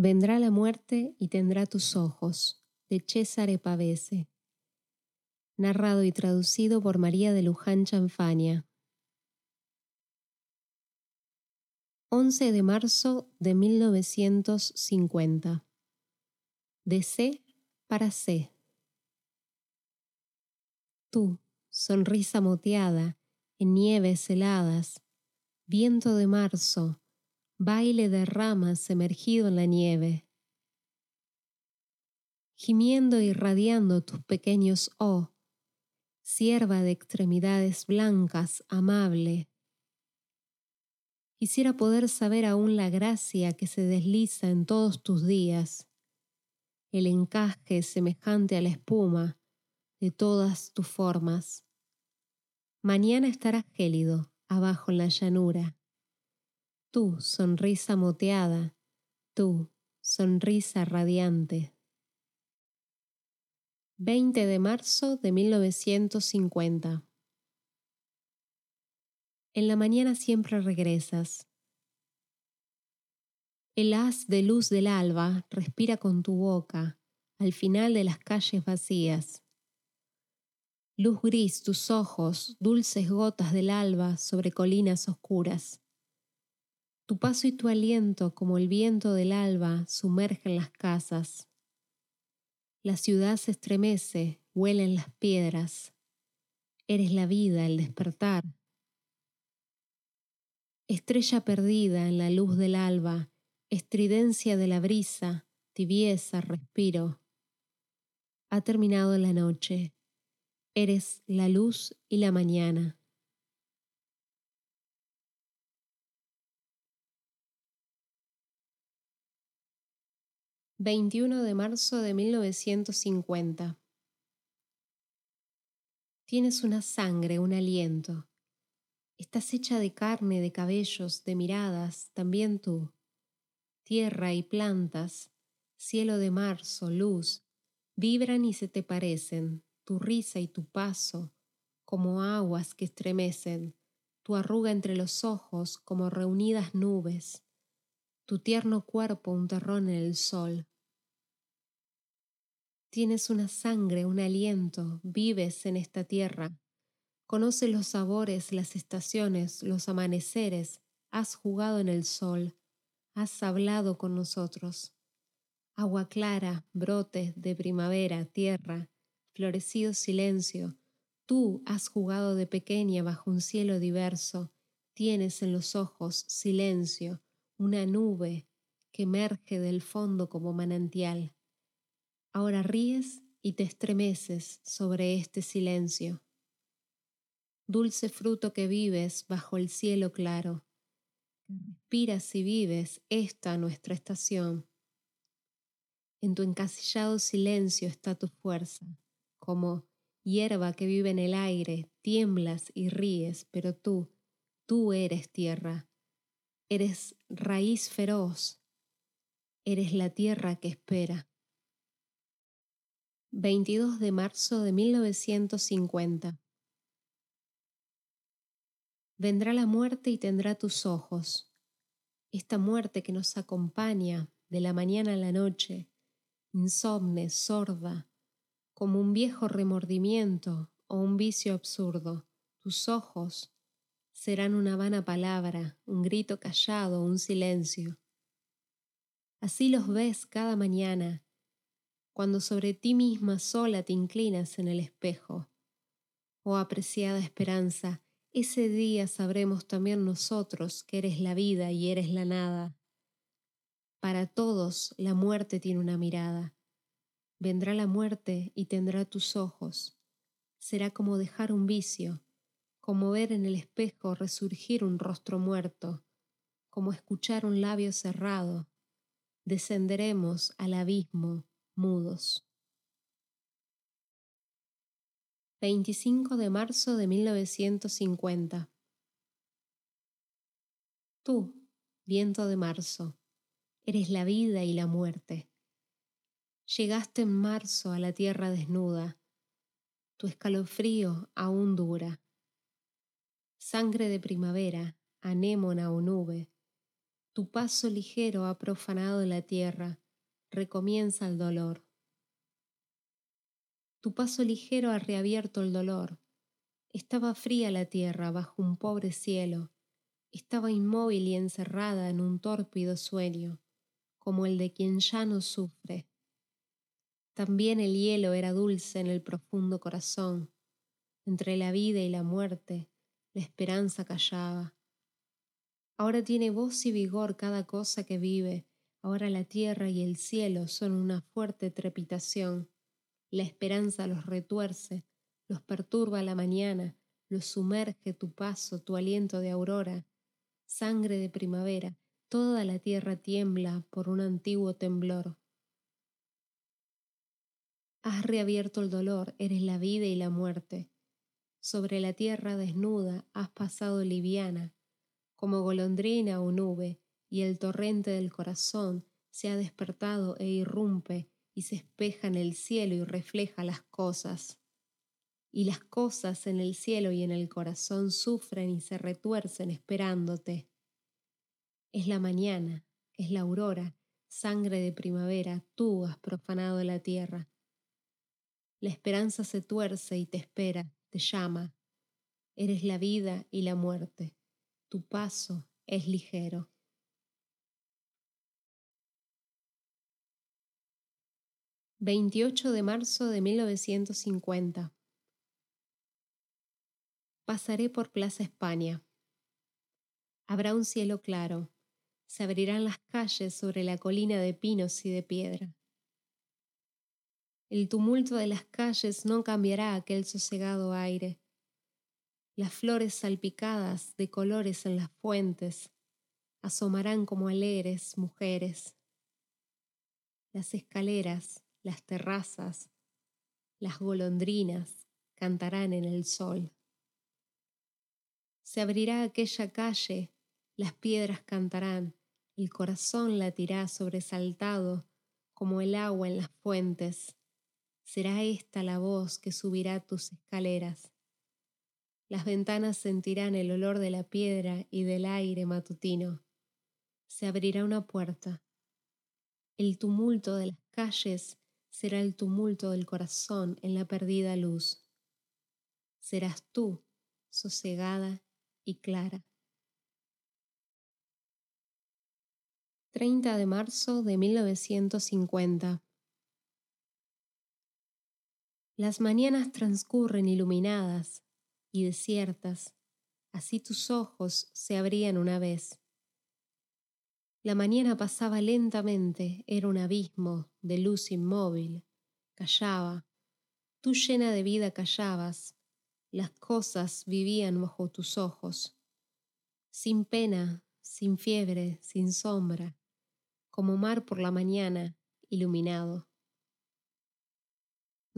Vendrá la muerte y tendrá tus ojos, de César Pavese. Narrado y traducido por María de Luján Chanfania. 11 de marzo de 1950. De C para C. Tú, sonrisa moteada, en nieves heladas, viento de marzo, baile de ramas emergido en la nieve. Gimiendo y radiando tus pequeños oh, sierva de extremidades blancas, amable. Quisiera poder saber aún la gracia que se desliza en todos tus días, el encaje semejante a la espuma de todas tus formas. Mañana estarás gélido abajo en la llanura tú, sonrisa moteada, tú, sonrisa radiante. 20 de marzo de 1950. En la mañana siempre regresas. El haz de luz del alba respira con tu boca al final de las calles vacías. Luz gris tus ojos, dulces gotas del alba sobre colinas oscuras. Tu paso y tu aliento, como el viento del alba, sumergen las casas. La ciudad se estremece, huelen las piedras. Eres la vida, el despertar. Estrella perdida en la luz del alba, estridencia de la brisa, tibieza, respiro. Ha terminado la noche. Eres la luz y la mañana. 21 de marzo de 1950. Tienes una sangre, un aliento. Estás hecha de carne, de cabellos, de miradas, también tú. Tierra y plantas, cielo de marzo, luz, vibran y se te parecen, tu risa y tu paso, como aguas que estremecen, tu arruga entre los ojos como reunidas nubes, tu tierno cuerpo un terrón en el sol. Tienes una sangre, un aliento, vives en esta tierra. Conoces los sabores, las estaciones, los amaneceres, has jugado en el sol, has hablado con nosotros. Agua clara, brotes de primavera, tierra, florecido silencio, tú has jugado de pequeña bajo un cielo diverso, tienes en los ojos silencio, una nube que emerge del fondo como manantial. Ahora ríes y te estremeces sobre este silencio. Dulce fruto que vives bajo el cielo claro, respiras y vives esta nuestra estación. En tu encasillado silencio está tu fuerza, como hierba que vive en el aire, tiemblas y ríes, pero tú, tú eres tierra, eres raíz feroz, eres la tierra que espera. 22 de marzo de 1950. Vendrá la muerte y tendrá tus ojos, esta muerte que nos acompaña de la mañana a la noche, insomne, sorda, como un viejo remordimiento o un vicio absurdo. Tus ojos serán una vana palabra, un grito callado, un silencio. Así los ves cada mañana cuando sobre ti misma sola te inclinas en el espejo. Oh apreciada esperanza, ese día sabremos también nosotros que eres la vida y eres la nada. Para todos la muerte tiene una mirada. Vendrá la muerte y tendrá tus ojos. Será como dejar un vicio, como ver en el espejo resurgir un rostro muerto, como escuchar un labio cerrado. Descenderemos al abismo mudos. 25 de marzo de 1950. Tú, viento de marzo, eres la vida y la muerte. Llegaste en marzo a la tierra desnuda, tu escalofrío aún dura. Sangre de primavera, anémona o nube, Tu paso ligero ha profanado la tierra, recomienza el dolor. Tu paso ligero ha reabierto el dolor. Estaba fría la tierra bajo un pobre cielo, estaba inmóvil y encerrada en un tórpido sueño, como el de quien ya no sufre. También el hielo era dulce en el profundo corazón. Entre la vida y la muerte, la esperanza callaba. Ahora tiene voz y vigor cada cosa que vive. Ahora la tierra y el cielo son una fuerte trepitación. La esperanza los retuerce, los perturba la mañana, los sumerge tu paso, tu aliento de aurora, sangre de primavera, toda la tierra tiembla por un antiguo temblor. Has reabierto el dolor, eres la vida y la muerte. Sobre la tierra desnuda has pasado liviana, como golondrina o nube, y el torrente del corazón se ha despertado e irrumpe y se espeja en el cielo y refleja las cosas. Y las cosas en el cielo y en el corazón sufren y se retuercen esperándote. Es la mañana, es la aurora, sangre de primavera, tú has profanado la tierra. La esperanza se tuerce y te espera, te llama. Eres la vida y la muerte. Tu paso es ligero. 28 de marzo de 1950. Pasaré por Plaza España. Habrá un cielo claro. Se abrirán las calles sobre la colina de pinos y de piedra. El tumulto de las calles no cambiará aquel sosegado aire. Las flores salpicadas de colores en las fuentes asomarán como alegres mujeres. Las escaleras las terrazas, las golondrinas cantarán en el sol. Se abrirá aquella calle, las piedras cantarán, el corazón latirá sobresaltado como el agua en las fuentes. Será esta la voz que subirá tus escaleras. Las ventanas sentirán el olor de la piedra y del aire matutino. Se abrirá una puerta. El tumulto de las calles será el tumulto del corazón en la perdida luz. Serás tú, sosegada y clara. 30 de marzo de 1950 Las mañanas transcurren iluminadas y desiertas, así tus ojos se abrían una vez. La mañana pasaba lentamente, era un abismo de luz inmóvil. Callaba. Tú llena de vida callabas. Las cosas vivían bajo tus ojos. Sin pena, sin fiebre, sin sombra, como mar por la mañana, iluminado.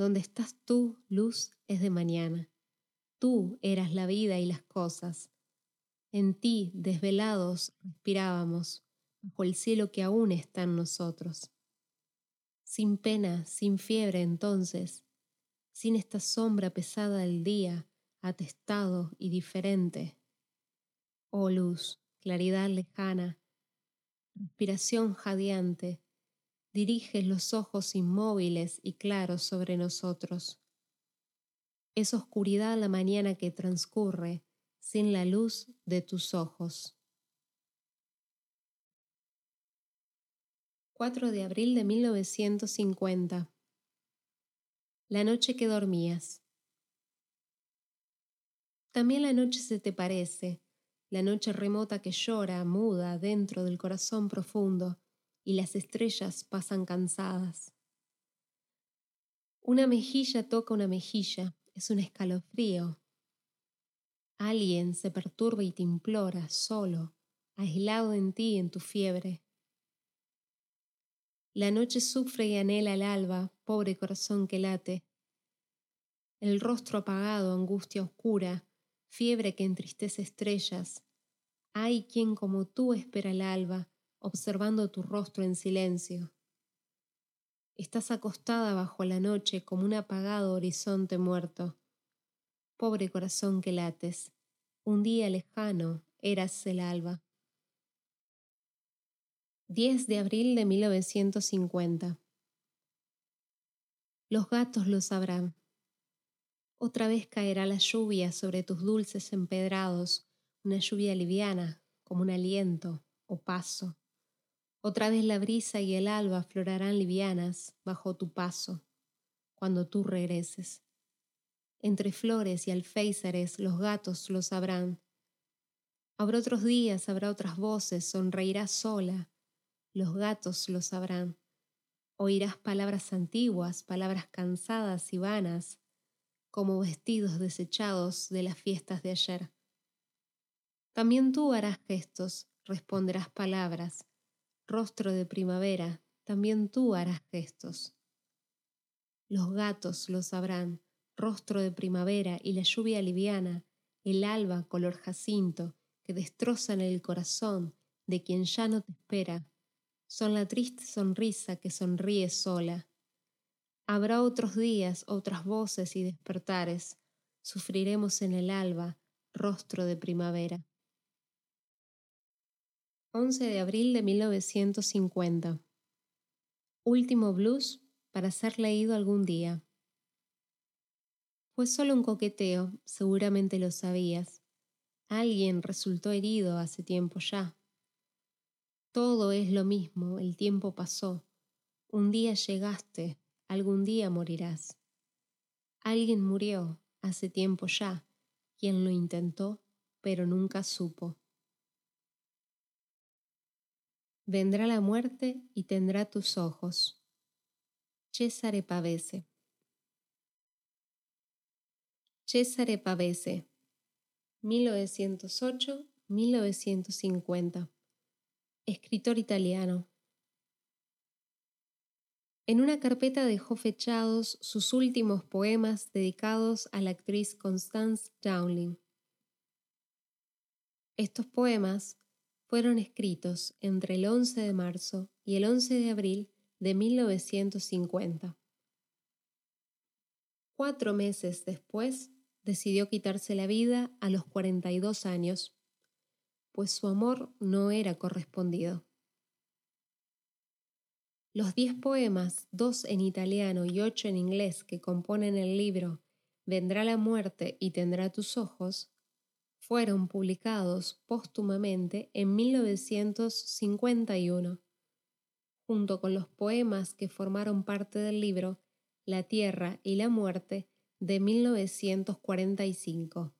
Donde estás tú, luz, es de mañana. Tú eras la vida y las cosas. En ti, desvelados, respirábamos bajo el cielo que aún está en nosotros. Sin pena, sin fiebre entonces, sin esta sombra pesada del día, atestado y diferente. Oh luz, claridad lejana, respiración jadeante, diriges los ojos inmóviles y claros sobre nosotros. Es oscuridad la mañana que transcurre sin la luz de tus ojos. 4 de abril de 1950. La noche que dormías. También la noche se te parece, la noche remota que llora, muda, dentro del corazón profundo, y las estrellas pasan cansadas. Una mejilla toca una mejilla, es un escalofrío. Alguien se perturba y te implora, solo, aislado en ti, en tu fiebre. La noche sufre y anhela el alba, pobre corazón que late. El rostro apagado, angustia oscura, fiebre que entristece estrellas. Hay quien como tú espera el alba, observando tu rostro en silencio. Estás acostada bajo la noche como un apagado horizonte muerto. Pobre corazón que lates, un día lejano eras el alba. 10 de abril de 1950. Los gatos lo sabrán. Otra vez caerá la lluvia sobre tus dulces empedrados, una lluvia liviana, como un aliento o paso. Otra vez la brisa y el alba florarán livianas bajo tu paso, cuando tú regreses. Entre flores y alféizares los gatos lo sabrán. Habrá otros días, habrá otras voces, sonreirás sola, los gatos lo sabrán. Oirás palabras antiguas, palabras cansadas y vanas, como vestidos desechados de las fiestas de ayer. También tú harás gestos, responderás palabras, rostro de primavera, también tú harás gestos. Los gatos lo sabrán, rostro de primavera y la lluvia liviana, el alba color jacinto, que destrozan el corazón de quien ya no te espera, son la triste sonrisa que sonríe sola Habrá otros días, otras voces y despertares. Sufriremos en el alba, rostro de primavera. 11 de abril de 1950. Último blues para ser leído algún día. Fue solo un coqueteo, seguramente lo sabías. Alguien resultó herido hace tiempo ya. Todo es lo mismo, el tiempo pasó. Un día llegaste, algún día morirás. Alguien murió hace tiempo ya, quien lo intentó, pero nunca supo. Vendrá la muerte y tendrá tus ojos. Cesare Pavese. Cesare Pavese, 1908-1950. Escritor italiano. En una carpeta dejó fechados sus últimos poemas dedicados a la actriz Constance Dowling. Estos poemas fueron escritos entre el 11 de marzo y el 11 de abril de 1950. Cuatro meses después, decidió quitarse la vida a los 42 años, pues su amor no era correspondido. Los diez poemas, dos en italiano y ocho en inglés, que componen el libro Vendrá la muerte y tendrá tus ojos, fueron publicados póstumamente en 1951, junto con los poemas que formaron parte del libro La Tierra y la Muerte de 1945.